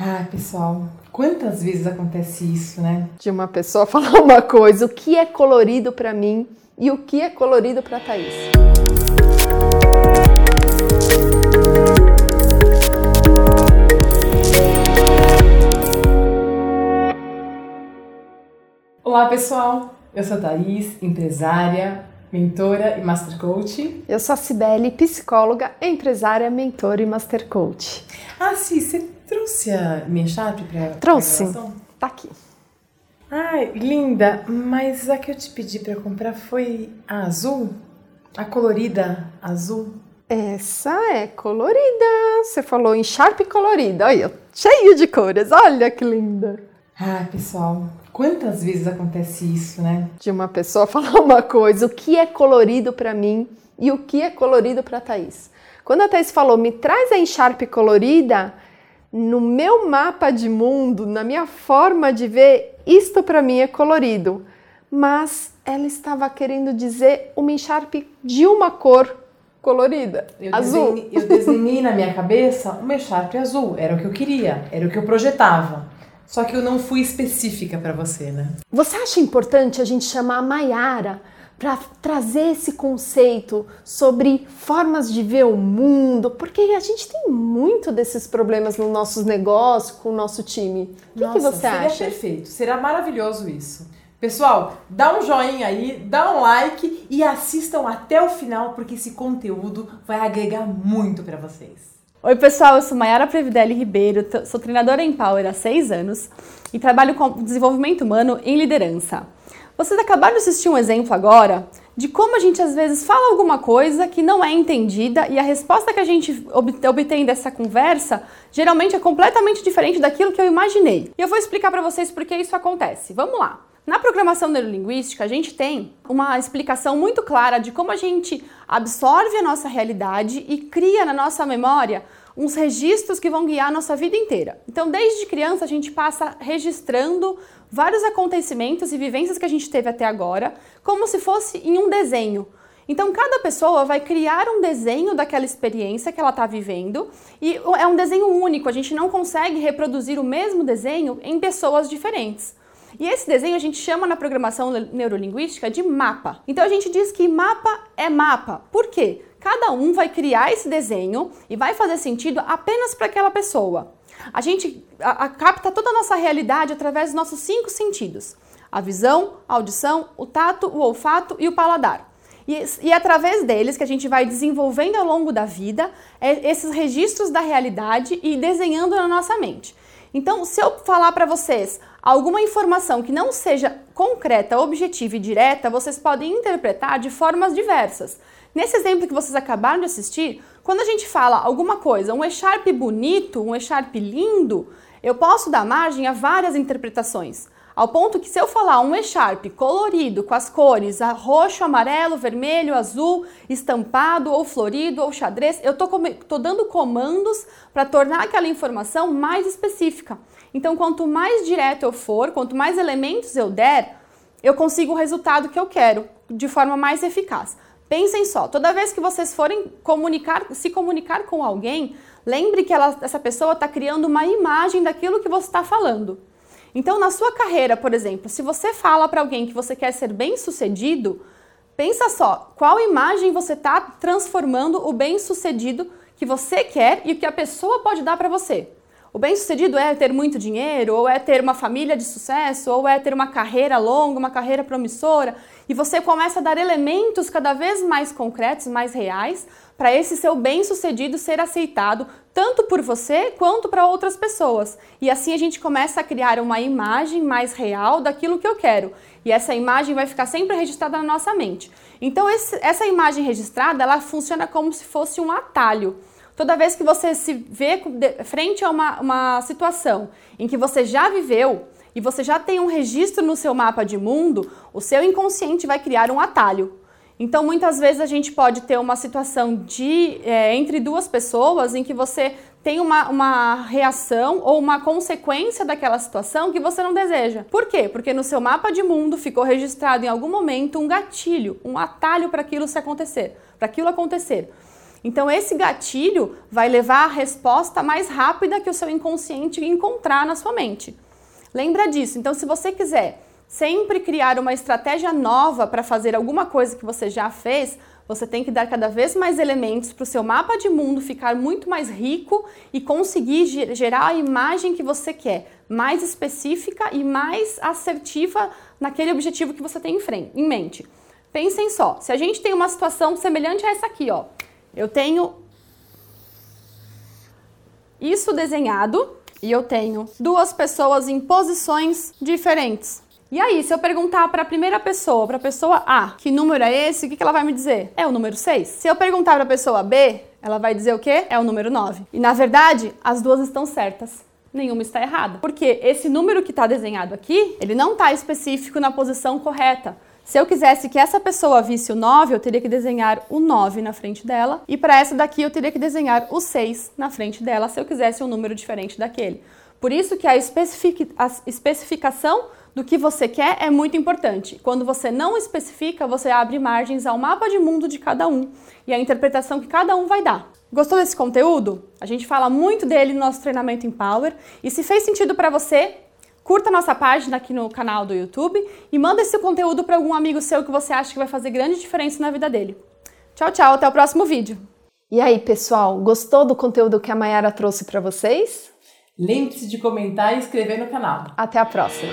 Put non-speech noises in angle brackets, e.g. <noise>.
Ah, pessoal, quantas vezes acontece isso, né? De uma pessoa <laughs> falar uma coisa, o que é colorido para mim e o que é colorido para Thaís. Olá, pessoal. Eu sou Thaís, empresária, mentora e master coach. Eu sou a Cibele, psicóloga, empresária, mentora e master coach. Ah, sim, você trouxe a minha chave para Trouxe. Tá aqui. Ai, linda, mas a que eu te pedi para comprar foi a azul? A colorida azul? Essa é colorida. Você falou em Sharp colorida. Olha, cheio de cores. Olha que linda. Ah, pessoal, quantas vezes acontece isso, né? De uma pessoa <laughs> falar uma coisa, o que é colorido para mim e o que é colorido para Thaís. Quando a Thaís falou, me traz a Sharp colorida, no meu mapa de mundo, na minha forma de ver, isto para mim é colorido. Mas ela estava querendo dizer uma encharpe de uma cor colorida, eu azul. Desenhei, eu desenhei na minha cabeça uma echarpe azul, era o que eu queria, era o que eu projetava. Só que eu não fui específica para você, né? Você acha importante a gente chamar a Maiara para trazer esse conceito sobre formas de ver o mundo, porque a gente tem muito desses problemas nos nossos negócios, com o nosso time. O que, Nossa, que você seria acha? perfeito, será maravilhoso isso. Pessoal, dá um joinha aí, dá um like e assistam até o final, porque esse conteúdo vai agregar muito para vocês. Oi, pessoal, eu sou Mayara Previdelli Ribeiro, sou treinadora em Power há seis anos e trabalho com desenvolvimento humano em liderança. Vocês acabaram de assistir um exemplo agora de como a gente às vezes fala alguma coisa que não é entendida e a resposta que a gente obtém dessa conversa geralmente é completamente diferente daquilo que eu imaginei. E eu vou explicar para vocês por que isso acontece. Vamos lá. Na programação neurolinguística, a gente tem uma explicação muito clara de como a gente absorve a nossa realidade e cria na nossa memória uns registros que vão guiar a nossa vida inteira. Então, desde criança, a gente passa registrando vários acontecimentos e vivências que a gente teve até agora, como se fosse em um desenho. Então, cada pessoa vai criar um desenho daquela experiência que ela está vivendo e é um desenho único, a gente não consegue reproduzir o mesmo desenho em pessoas diferentes. E esse desenho a gente chama na programação neurolinguística de mapa. Então a gente diz que mapa é mapa. Por quê? Cada um vai criar esse desenho e vai fazer sentido apenas para aquela pessoa. A gente a, a, capta toda a nossa realidade através dos nossos cinco sentidos: a visão, a audição, o tato, o olfato e o paladar. E, e através deles que a gente vai desenvolvendo ao longo da vida é, esses registros da realidade e desenhando na nossa mente. Então, se eu falar para vocês alguma informação que não seja concreta, objetiva e direta, vocês podem interpretar de formas diversas. Nesse exemplo que vocês acabaram de assistir, quando a gente fala alguma coisa, um echarpe bonito, um echarpe lindo, eu posso dar margem a várias interpretações. Ao ponto que se eu falar um echarpe colorido com as cores roxo, amarelo, vermelho, azul, estampado ou florido ou xadrez, eu estou dando comandos para tornar aquela informação mais específica. Então, quanto mais direto eu for, quanto mais elementos eu der, eu consigo o resultado que eu quero de forma mais eficaz. Pensem só, toda vez que vocês forem comunicar, se comunicar com alguém, lembre que ela, essa pessoa está criando uma imagem daquilo que você está falando. Então, na sua carreira, por exemplo, se você fala para alguém que você quer ser bem-sucedido, pensa só, qual imagem você está transformando o bem-sucedido que você quer e o que a pessoa pode dar para você. O bem-sucedido é ter muito dinheiro, ou é ter uma família de sucesso, ou é ter uma carreira longa, uma carreira promissora, e você começa a dar elementos cada vez mais concretos, mais reais, para esse seu bem-sucedido ser aceitado tanto por você quanto para outras pessoas. E assim a gente começa a criar uma imagem mais real daquilo que eu quero. E essa imagem vai ficar sempre registrada na nossa mente. Então esse, essa imagem registrada, ela funciona como se fosse um atalho. Toda vez que você se vê frente a uma, uma situação em que você já viveu e você já tem um registro no seu mapa de mundo, o seu inconsciente vai criar um atalho. Então, muitas vezes a gente pode ter uma situação de é, entre duas pessoas em que você tem uma, uma reação ou uma consequência daquela situação que você não deseja. Por quê? Porque no seu mapa de mundo ficou registrado em algum momento um gatilho, um atalho para aquilo se acontecer, para aquilo acontecer. Então, esse gatilho vai levar a resposta mais rápida que o seu inconsciente encontrar na sua mente. Lembra disso. Então, se você quiser sempre criar uma estratégia nova para fazer alguma coisa que você já fez, você tem que dar cada vez mais elementos para o seu mapa de mundo ficar muito mais rico e conseguir gerar a imagem que você quer, mais específica e mais assertiva naquele objetivo que você tem em, frente, em mente. Pensem só, se a gente tem uma situação semelhante a essa aqui, ó. Eu tenho isso desenhado e eu tenho duas pessoas em posições diferentes. E aí, se eu perguntar para a primeira pessoa, para a pessoa A, que número é esse, o que, que ela vai me dizer? É o número 6. Se eu perguntar para a pessoa B, ela vai dizer o quê? É o número 9. E na verdade, as duas estão certas. Nenhuma está errada. Porque esse número que está desenhado aqui, ele não está específico na posição correta. Se eu quisesse que essa pessoa visse o 9, eu teria que desenhar o 9 na frente dela. E para essa daqui, eu teria que desenhar o 6 na frente dela, se eu quisesse um número diferente daquele. Por isso que a, especific... a especificação do que você quer é muito importante. Quando você não especifica, você abre margens ao mapa de mundo de cada um e a interpretação que cada um vai dar. Gostou desse conteúdo? A gente fala muito dele no nosso treinamento Empower. E se fez sentido para você, curta nossa página aqui no canal do YouTube e manda esse conteúdo para algum amigo seu que você acha que vai fazer grande diferença na vida dele. Tchau, tchau, até o próximo vídeo. E aí, pessoal, gostou do conteúdo que a Mayara trouxe para vocês? Lembre-se de comentar e inscrever no canal. Até a próxima!